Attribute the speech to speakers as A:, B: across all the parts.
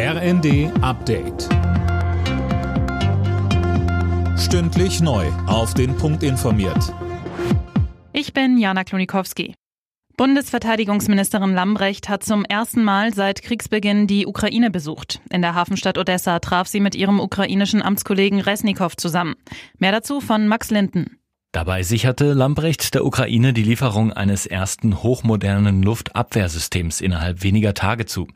A: RND Update. Stündlich neu. Auf den Punkt informiert.
B: Ich bin Jana Klonikowski. Bundesverteidigungsministerin Lambrecht hat zum ersten Mal seit Kriegsbeginn die Ukraine besucht. In der Hafenstadt Odessa traf sie mit ihrem ukrainischen Amtskollegen Resnikow zusammen. Mehr dazu von Max Linden.
C: Dabei sicherte Lambrecht der Ukraine die Lieferung eines ersten hochmodernen Luftabwehrsystems innerhalb weniger Tage zu.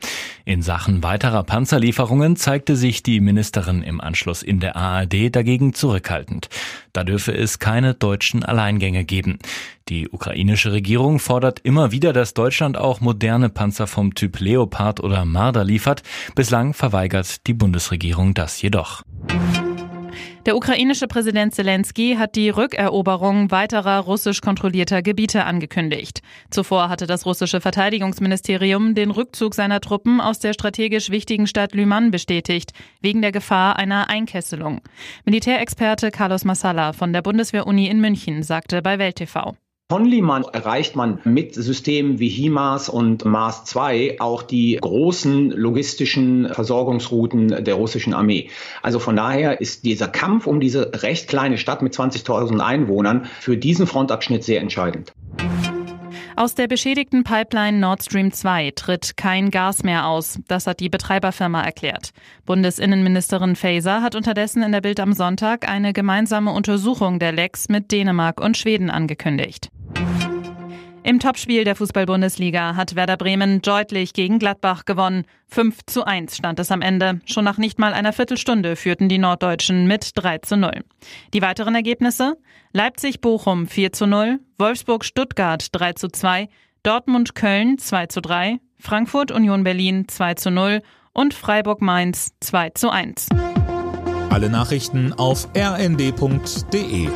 C: In Sachen weiterer Panzerlieferungen zeigte sich die Ministerin im Anschluss in der ARD dagegen zurückhaltend. Da dürfe es keine deutschen Alleingänge geben. Die ukrainische Regierung fordert immer wieder, dass Deutschland auch moderne Panzer vom Typ Leopard oder Marder liefert. Bislang verweigert die Bundesregierung das jedoch.
B: Der ukrainische Präsident Zelensky hat die Rückeroberung weiterer russisch kontrollierter Gebiete angekündigt. Zuvor hatte das russische Verteidigungsministerium den Rückzug seiner Truppen aus der strategisch wichtigen Stadt Lyman bestätigt, wegen der Gefahr einer Einkesselung. Militärexperte Carlos Massala von der Bundeswehr-Uni in München sagte bei Welt TV.
D: Von Liman erreicht man mit Systemen wie HIMARS und Mars 2 auch die großen logistischen Versorgungsrouten der russischen Armee. Also von daher ist dieser Kampf um diese recht kleine Stadt mit 20.000 Einwohnern für diesen Frontabschnitt sehr entscheidend.
B: Aus der beschädigten Pipeline Nord Stream 2 tritt kein Gas mehr aus. Das hat die Betreiberfirma erklärt. Bundesinnenministerin Faeser hat unterdessen in der Bild am Sonntag eine gemeinsame Untersuchung der Lecks mit Dänemark und Schweden angekündigt. Im Topspiel der Fußball-Bundesliga hat Werder Bremen deutlich gegen Gladbach gewonnen. 5 zu 1 stand es am Ende. Schon nach nicht mal einer Viertelstunde führten die Norddeutschen mit 3 zu 0. Die weiteren Ergebnisse? Leipzig-Bochum 4 zu 0, Wolfsburg-Stuttgart 3 zu 2, Dortmund-Köln 2 zu 3, Frankfurt-Union Berlin 2 zu 0 und Freiburg-Mainz 2 zu 1.
A: Alle Nachrichten auf rnd.de